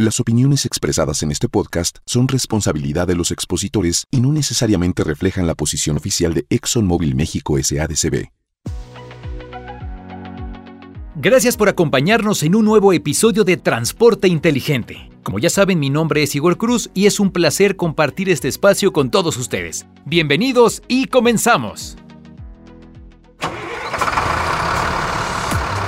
Las opiniones expresadas en este podcast son responsabilidad de los expositores y no necesariamente reflejan la posición oficial de ExxonMobil México SADCB. Gracias por acompañarnos en un nuevo episodio de Transporte Inteligente. Como ya saben, mi nombre es Igor Cruz y es un placer compartir este espacio con todos ustedes. Bienvenidos y comenzamos.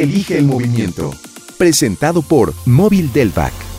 Elige el movimiento. Presentado por Móvil Delvac.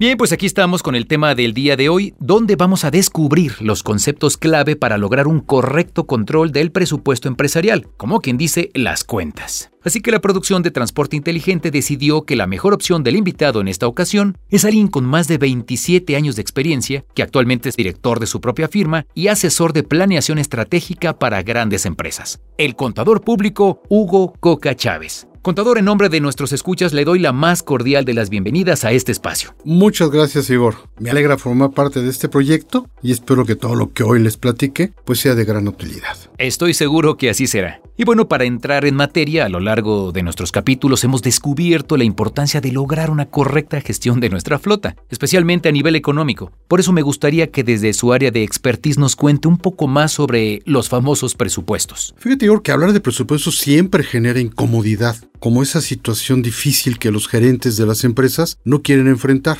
Bien, pues aquí estamos con el tema del día de hoy, donde vamos a descubrir los conceptos clave para lograr un correcto control del presupuesto empresarial, como quien dice las cuentas. Así que la producción de Transporte Inteligente decidió que la mejor opción del invitado en esta ocasión es alguien con más de 27 años de experiencia, que actualmente es director de su propia firma y asesor de planeación estratégica para grandes empresas. El contador público Hugo Coca Chávez. Contador, en nombre de nuestros escuchas, le doy la más cordial de las bienvenidas a este espacio. Muchas gracias Igor. Me alegra formar parte de este proyecto y espero que todo lo que hoy les platique pues sea de gran utilidad. Estoy seguro que así será. Y bueno, para entrar en materia, a lo largo de nuestros capítulos hemos descubierto la importancia de lograr una correcta gestión de nuestra flota, especialmente a nivel económico. Por eso me gustaría que desde su área de expertise nos cuente un poco más sobre los famosos presupuestos. Fíjate Igor que hablar de presupuesto siempre genera incomodidad, como esa situación difícil que los gerentes de las empresas no quieren enfrentar.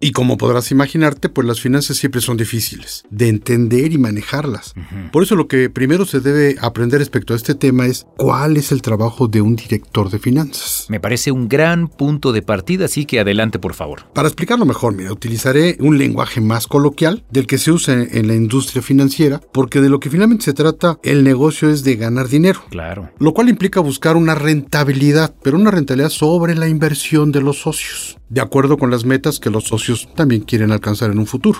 Y como podrás imaginarte, pues las finanzas siempre son difíciles de entender y manejarlas. Por eso lo que primero se debe aprender respecto a este tema es cuál es el trabajo de un director de finanzas. Me parece un gran punto de partida, así que adelante por favor. Para explicarlo mejor, mira, utilizaré un lenguaje más coloquial del que se usa en la industria financiera, porque de lo que finalmente se trata, el negocio es de ganar dinero. Claro. Lo cual implica buscar una rentabilidad, pero una rentabilidad sobre la inversión de los socios, de acuerdo con las metas que los socios también quieren alcanzar en un futuro.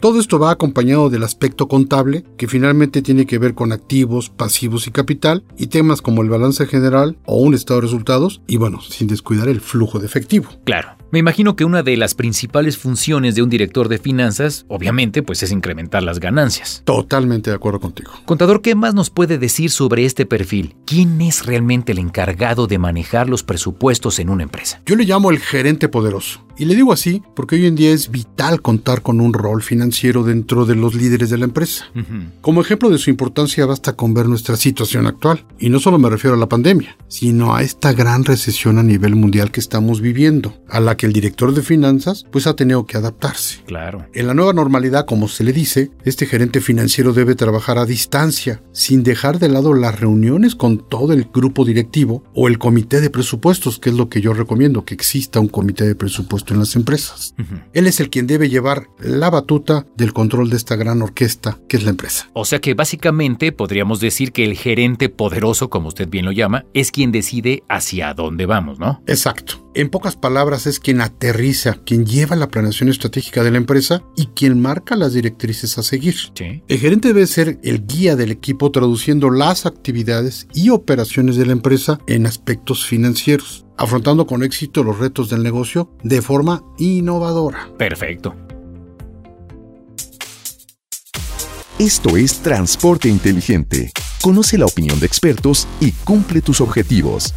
Todo esto va acompañado del aspecto contable, que finalmente tiene que ver con activos, pasivos y capital, y temas como el balance general o un estado de resultados, y bueno, sin descuidar el flujo de efectivo. Claro. Me imagino que una de las principales funciones de un director de finanzas, obviamente, pues es incrementar las ganancias. Totalmente de acuerdo contigo. Contador, ¿qué más nos puede decir sobre este perfil? ¿Quién es realmente el encargado de manejar los presupuestos en una empresa? Yo le llamo el gerente poderoso. Y le digo así porque hoy en día es vital contar con un rol financiero dentro de los líderes de la empresa. Como ejemplo de su importancia basta con ver nuestra situación actual. Y no solo me refiero a la pandemia, sino a esta gran recesión a nivel mundial que estamos viviendo, a la que el director de finanzas pues ha tenido que adaptarse. Claro. En la nueva normalidad, como se le dice, este gerente financiero debe trabajar a distancia, sin dejar de lado las reuniones con todo el grupo directivo o el comité de presupuestos, que es lo que yo recomiendo, que exista un comité de en las empresas. Él es el quien debe llevar la batuta del control de esta gran orquesta que es la empresa. O sea que básicamente podríamos decir que el gerente poderoso, como usted bien lo llama, es quien decide hacia dónde vamos, ¿no? Exacto. En pocas palabras es quien aterriza, quien lleva la planeación estratégica de la empresa y quien marca las directrices a seguir. Sí. El gerente debe ser el guía del equipo traduciendo las actividades y operaciones de la empresa en aspectos financieros, afrontando con éxito los retos del negocio de forma innovadora. Perfecto. Esto es Transporte Inteligente. Conoce la opinión de expertos y cumple tus objetivos.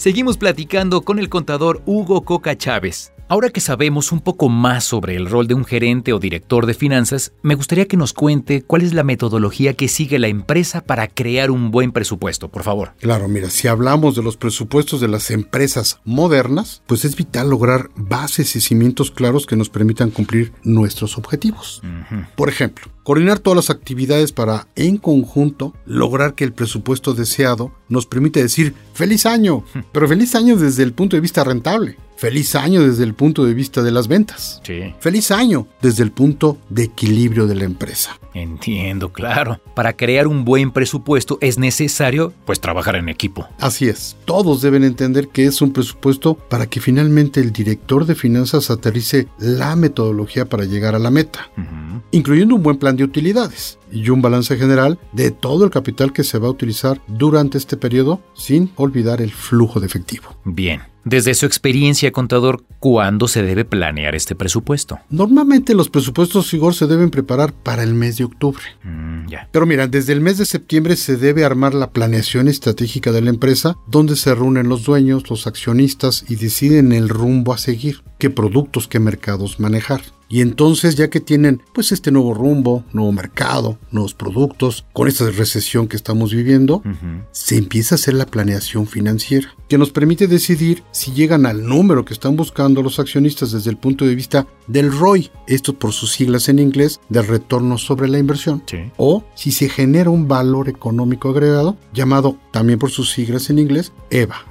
Seguimos platicando con el contador Hugo Coca Chávez. Ahora que sabemos un poco más sobre el rol de un gerente o director de finanzas, me gustaría que nos cuente cuál es la metodología que sigue la empresa para crear un buen presupuesto, por favor. Claro, mira, si hablamos de los presupuestos de las empresas modernas, pues es vital lograr bases y cimientos claros que nos permitan cumplir nuestros objetivos. Por ejemplo, coordinar todas las actividades para, en conjunto, lograr que el presupuesto deseado nos permite decir feliz año, pero feliz año desde el punto de vista rentable. Feliz año desde el punto de vista de las ventas. Sí. Feliz año desde el punto de equilibrio de la empresa. Entiendo, claro. Para crear un buen presupuesto es necesario, pues, trabajar en equipo. Así es, todos deben entender que es un presupuesto para que finalmente el director de finanzas aterrice la metodología para llegar a la meta, incluyendo un buen plan de utilidades y un balance general de todo el capital que se va a utilizar durante este periodo, sin olvidar el flujo de efectivo. Bien. Desde su experiencia, contador, ¿cuándo se debe planear este presupuesto? Normalmente los presupuestos Igor se deben preparar para el mes de octubre. Mm. Pero mira, desde el mes de septiembre se debe armar la planeación estratégica de la empresa, donde se reúnen los dueños, los accionistas y deciden el rumbo a seguir, qué productos, qué mercados manejar. Y entonces, ya que tienen pues este nuevo rumbo, nuevo mercado, nuevos productos, con esta recesión que estamos viviendo, se empieza a hacer la planeación financiera, que nos permite decidir si llegan al número que están buscando los accionistas desde el punto de vista del ROI, esto por sus siglas en inglés, del retorno sobre la inversión, Sí. o si se genera un valor económico agregado, llamado también por sus siglas en inglés, EVA.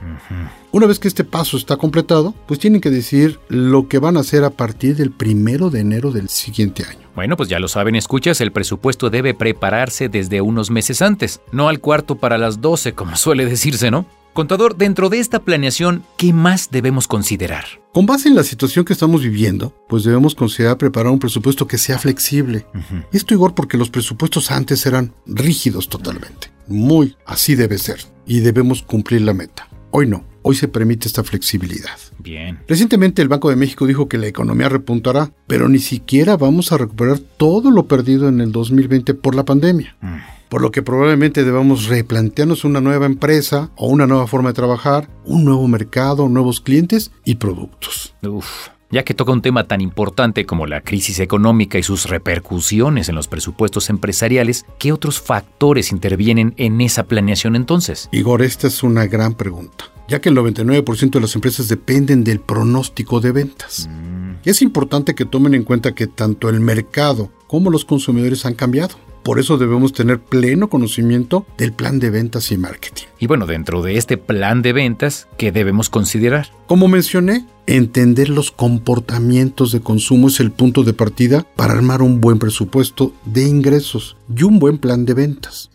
Una vez que este paso está completado, pues tienen que decidir lo que van a hacer a partir del primero de enero del siguiente año. Bueno, pues ya lo saben, escuchas, el presupuesto debe prepararse desde unos meses antes, no al cuarto para las 12, como suele decirse, ¿no? Contador, dentro de esta planeación, ¿qué más debemos considerar? Con base en la situación que estamos viviendo, pues debemos considerar preparar un presupuesto que sea flexible. Esto Igor porque los presupuestos antes eran rígidos totalmente. Muy así debe ser. Y debemos cumplir la meta. Hoy no. Hoy se permite esta flexibilidad. Bien. Recientemente el Banco de México dijo que la economía repuntará, pero ni siquiera vamos a recuperar todo lo perdido en el 2020 por la pandemia. Mm. Por lo que probablemente debamos replantearnos una nueva empresa o una nueva forma de trabajar, un nuevo mercado, nuevos clientes y productos. Uf. Ya que toca un tema tan importante como la crisis económica y sus repercusiones en los presupuestos empresariales, ¿qué otros factores intervienen en esa planeación entonces? Igor, esta es una gran pregunta, ya que el 99% de las empresas dependen del pronóstico de ventas. Y es importante que tomen en cuenta que tanto el mercado como los consumidores han cambiado. Por eso debemos tener pleno conocimiento del plan de ventas y marketing. Y bueno, dentro de este plan de ventas, ¿qué debemos considerar? Como mencioné, entender los comportamientos de consumo es el punto de partida para armar un buen presupuesto de ingresos y un buen plan de ventas.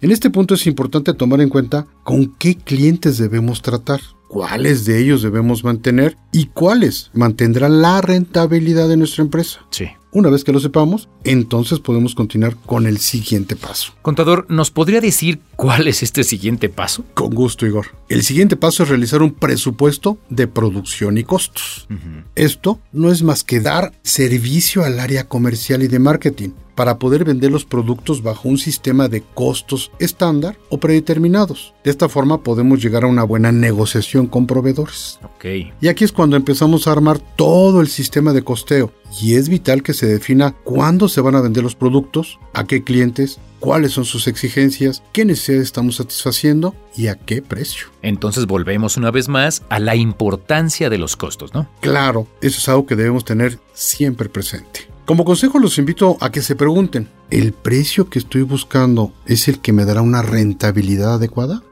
En este punto es importante tomar en cuenta con qué clientes debemos tratar, cuáles de ellos debemos mantener y cuáles mantendrán la rentabilidad de nuestra empresa. Sí. Una vez que lo sepamos, entonces podemos continuar con el siguiente paso. Contador, ¿nos podría decir cuál es este siguiente paso? Con gusto, Igor. El siguiente paso es realizar un presupuesto de producción y costos. Esto no es más que dar servicio al área comercial y de marketing para poder vender los productos bajo un sistema de costos estándar o predeterminados. De esta forma podemos llegar a una buena negociación con proveedores. Ok. Y aquí es cuando empezamos a armar todo el sistema de costeo. Y es vital que se defina cuándo se van a vender los productos, a qué clientes, cuáles son sus exigencias, qué necesidades estamos satisfaciendo y a qué precio. Entonces volvemos una vez más a la importancia de los costos, ¿no? Claro, eso es algo que debemos tener siempre presente. Como consejo los invito a que se pregunten, ¿el precio que estoy buscando es el que me dará una rentabilidad adecuada?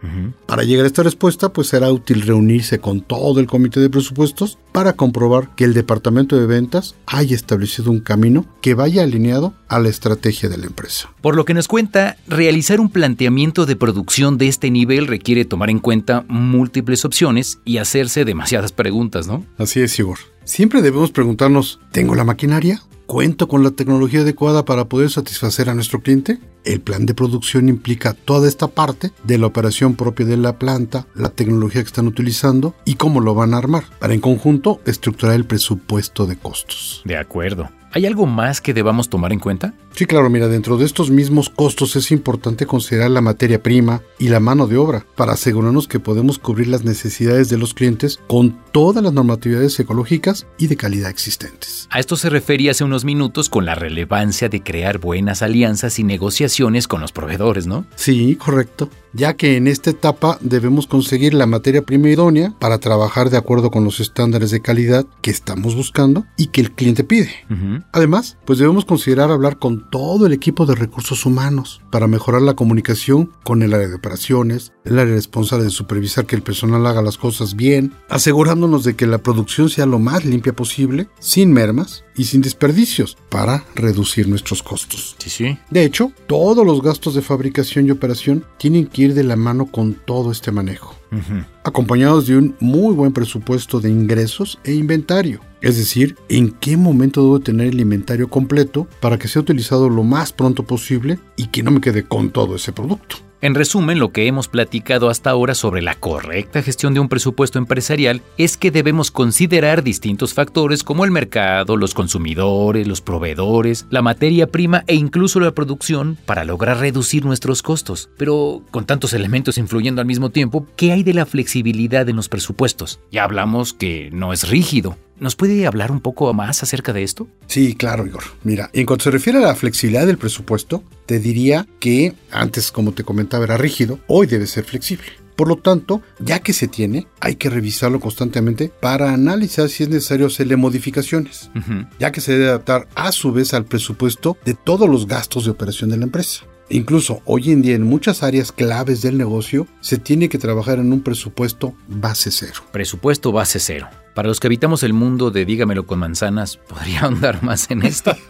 Para llegar a esta respuesta, pues será útil reunirse con todo el comité de presupuestos para comprobar que el departamento de ventas haya establecido un camino que vaya alineado a la estrategia de la empresa. Por lo que nos cuenta, realizar un planteamiento de producción de este nivel requiere tomar en cuenta múltiples opciones y hacerse demasiadas preguntas, ¿no? Así es, Igor. Siempre debemos preguntarnos, ¿tengo la maquinaria? ¿Cuento con la tecnología adecuada para poder satisfacer a nuestro cliente? El plan de producción implica toda esta parte de la operación propia de la planta, la tecnología que están utilizando y cómo lo van a armar, para en conjunto estructurar el presupuesto de costos. De acuerdo. ¿Hay algo más que debamos tomar en cuenta? Sí, claro, mira, dentro de estos mismos costos es importante considerar la materia prima y la mano de obra para asegurarnos que podemos cubrir las necesidades de los clientes con todas las normatividades ecológicas y de calidad existentes. A esto se refería hace unos minutos con la relevancia de crear buenas alianzas y negociaciones con los proveedores, ¿no? Sí, correcto. Ya que en esta etapa debemos conseguir la materia prima idónea para trabajar de acuerdo con los estándares de calidad que estamos buscando y que el cliente pide. Además, pues debemos considerar hablar con todo el equipo de recursos humanos para mejorar la comunicación con el área de operaciones, el área responsable de supervisar que el personal haga las cosas bien, asegurándonos de que la producción sea lo más limpia posible, sin mermas y sin desperdicios, para reducir nuestros costos. Sí, sí. De hecho, todos los gastos de fabricación y operación tienen que ir de la mano con todo este manejo acompañados de un muy buen presupuesto de ingresos e inventario. Es decir, en qué momento debo tener el inventario completo para que sea utilizado lo más pronto posible y que no me quede con todo ese producto. En resumen, lo que hemos platicado hasta ahora sobre la correcta gestión de un presupuesto empresarial es que debemos considerar distintos factores como el mercado, los consumidores, los proveedores, la materia prima e incluso la producción para lograr reducir nuestros costos. Pero con tantos elementos influyendo al mismo tiempo, ¿qué hay de la flexibilidad en los presupuestos? Ya hablamos que no es rígido. ¿Nos puede hablar un poco más acerca de esto? Sí, claro, Igor. Mira, en cuanto se refiere a la flexibilidad del presupuesto, te diría que antes, como te comentaba, era rígido, hoy debe ser flexible. Por lo tanto, ya que se tiene, hay que revisarlo constantemente para analizar si es necesario hacerle modificaciones, ya que se debe adaptar a su vez al presupuesto de todos los gastos de operación de la empresa. Incluso hoy en día en muchas áreas claves del negocio se tiene que trabajar en un presupuesto base cero. Presupuesto base cero. Para los que habitamos el mundo de dígamelo con manzanas, ¿podría ahondar más en esto?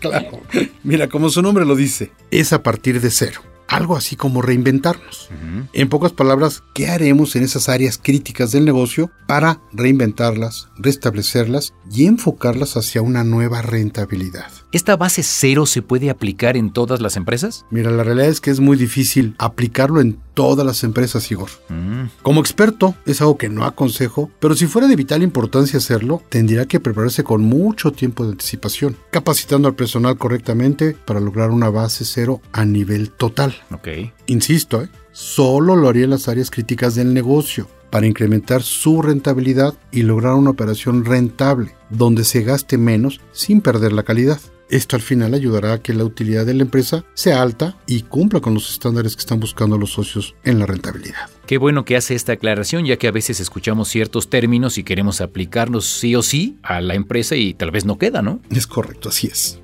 Claro. Mira, como su nombre lo dice, es a partir de cero. Algo así como reinventarnos. En pocas palabras, ¿qué haremos en esas áreas críticas del negocio para reinventarlas, restablecerlas y enfocarlas hacia una nueva rentabilidad? ¿Esta base cero se puede aplicar en todas las empresas? Mira, la realidad es que es muy difícil aplicarlo en todas las empresas, Igor. Mm, Como experto, es algo que no aconsejo, pero si fuera de vital importancia hacerlo, tendría que prepararse con mucho tiempo de anticipación, capacitando al personal correctamente para lograr una base cero a nivel total. Ok. Insisto, ¿eh? solo lo haría en las áreas críticas del negocio para incrementar su rentabilidad y lograr una operación rentable, donde se gaste menos sin perder la calidad. Esto al final ayudará a que la utilidad de la empresa sea alta y cumpla con los estándares que están buscando los socios en la rentabilidad. Qué bueno que hace esta aclaración, ya que a veces escuchamos ciertos términos y queremos aplicarlos sí o sí a la empresa y tal vez no queda, ¿no? Es correcto, así es.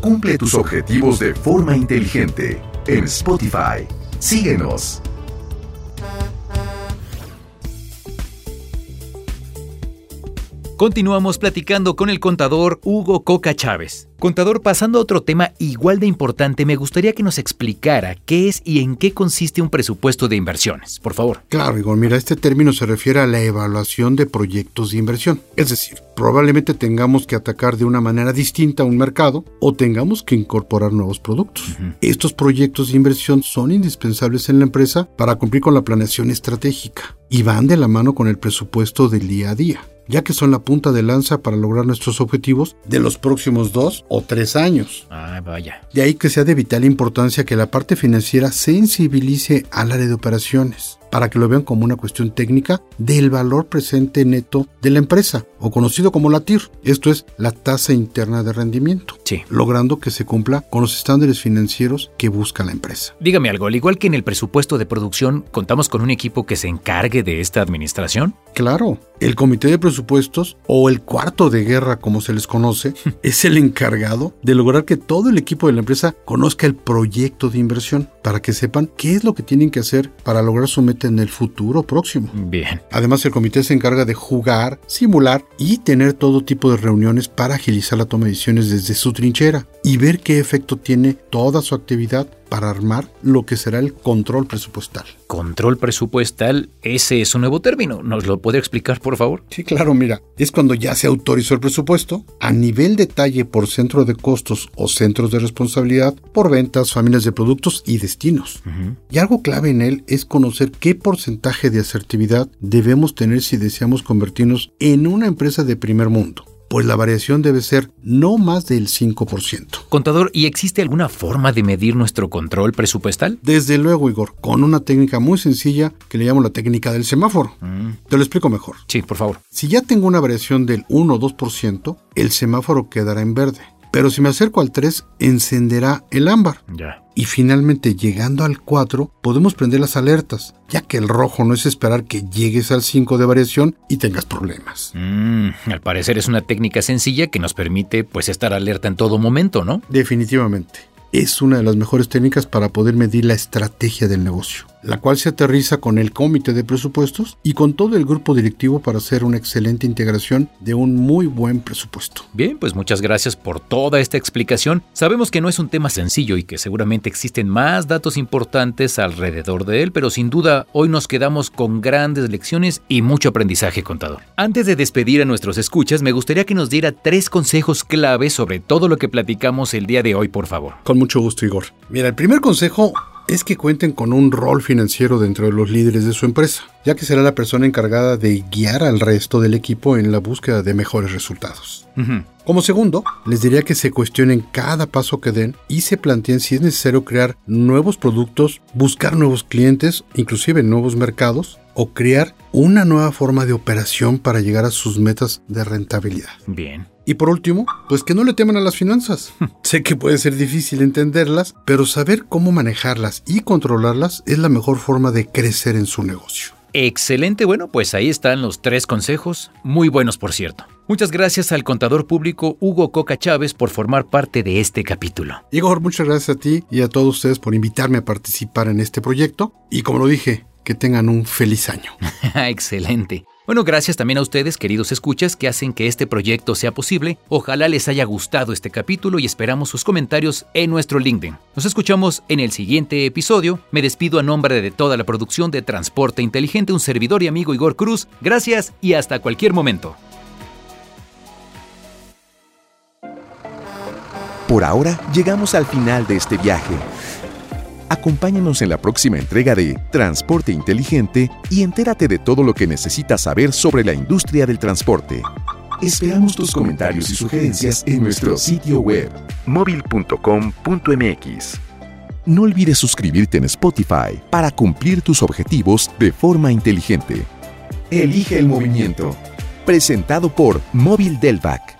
Cumple tus objetivos de forma inteligente en Spotify. Síguenos. Continuamos platicando con el contador Hugo Coca Chávez. Contador, pasando a otro tema igual de importante, me gustaría que nos explicara qué es y en qué consiste un presupuesto de inversiones, por favor. Claro, Igor, mira, este término se refiere a la evaluación de proyectos de inversión. Es decir, probablemente tengamos que atacar de una manera distinta a un mercado o tengamos que incorporar nuevos productos. Estos proyectos de inversión son indispensables en la empresa para cumplir con la planeación estratégica y van de la mano con el presupuesto del día a día ya que son la punta de lanza para lograr nuestros objetivos de los próximos dos o tres años. Ah, vaya. De ahí que sea de vital importancia que la parte financiera sensibilice al área de operaciones para que lo vean como una cuestión técnica del valor presente neto de la empresa, o conocido como la TIR, esto es la tasa interna de rendimiento, Sí. logrando que se cumpla con los estándares financieros que busca la empresa. Dígame algo, al igual que en el presupuesto de producción, ¿contamos con un equipo que se encargue de esta administración? Claro, el comité de presupuestos o el cuarto de guerra como se les conoce es el encargado de lograr que todo el equipo de la empresa conozca el proyecto de inversión para que sepan qué es lo que tienen que hacer para lograr su meta en el futuro próximo. Bien. Además, el comité se encarga de jugar, simular y tener todo tipo de reuniones para agilizar la toma de decisiones desde su trinchera y ver qué efecto tiene toda su actividad para armar lo que será el control presupuestal. Control presupuestal, ese es un nuevo término. ¿Nos lo puede explicar, por favor? Sí, claro, mira, es cuando ya se autorizó el presupuesto a nivel detalle por centro de costos o centros de responsabilidad, por ventas, familias de productos y destinos. Y algo clave en él es conocer qué porcentaje de asertividad debemos tener si deseamos convertirnos en una empresa de primer mundo. Pues la variación debe ser no más del 5%. Contador, ¿y existe alguna forma de medir nuestro control presupuestal? Desde luego, Igor, con una técnica muy sencilla que le llamo la técnica del semáforo. Te lo explico mejor. Sí, por favor. Si ya tengo una variación del 1 o 2%, el semáforo quedará en verde. Pero si me acerco al 3, encenderá el ámbar. Ya. Y finalmente, llegando al 4, podemos prender las alertas, ya que el rojo no es esperar que llegues al 5 de variación y tengas problemas. Mm, al parecer es una técnica sencilla que nos permite pues estar alerta en todo momento, ¿no? Definitivamente. Es una de las mejores técnicas para poder medir la estrategia del negocio, la cual se aterriza con el comité de presupuestos y con todo el grupo directivo para hacer una excelente integración de un muy buen presupuesto. Bien, pues muchas gracias por toda esta explicación. Sabemos que no es un tema sencillo y que seguramente existen más datos importantes alrededor de él, pero sin duda hoy nos quedamos con grandes lecciones y mucho aprendizaje contador. Antes de despedir a nuestros escuchas, me gustaría que nos diera tres consejos clave sobre todo lo que platicamos el día de hoy, por favor. Con mucho gusto, Igor. Mira, el primer consejo es que cuenten con un rol financiero dentro de los líderes de su empresa, ya que será la persona encargada de guiar al resto del equipo en la búsqueda de mejores resultados. Como segundo, les diría que se cuestionen cada paso que den y se planteen si es necesario crear nuevos productos, buscar nuevos clientes, inclusive nuevos mercados, o crear una nueva forma de operación para llegar a sus metas de rentabilidad. Bien. Y por último, pues que no le teman a las finanzas. sé que puede ser difícil entenderlas, pero saber cómo manejarlas y controlarlas es la mejor forma de crecer en su negocio. Excelente, bueno, pues ahí están los tres consejos, muy buenos por cierto. Muchas gracias al contador público Hugo Coca Chávez por formar parte de este capítulo. Igor, muchas gracias a ti y a todos ustedes por invitarme a participar en este proyecto. Y como lo dije, que tengan un feliz año. Excelente. Bueno, gracias también a ustedes, queridos escuchas, que hacen que este proyecto sea posible. Ojalá les haya gustado este capítulo y esperamos sus comentarios en nuestro LinkedIn. Nos escuchamos en el siguiente episodio. Me despido a nombre de toda la producción de Transporte Inteligente, un servidor y amigo Igor Cruz. Gracias y hasta cualquier momento. Por ahora llegamos al final de este viaje. Acompáñanos en la próxima entrega de Transporte Inteligente y entérate de todo lo que necesitas saber sobre la industria del transporte. Esperamos tus comentarios y sugerencias en nuestro sitio web. móvil.com.mx. No olvides suscribirte en Spotify para cumplir tus objetivos de forma inteligente. Elige el movimiento. Presentado por Móvil Delvac.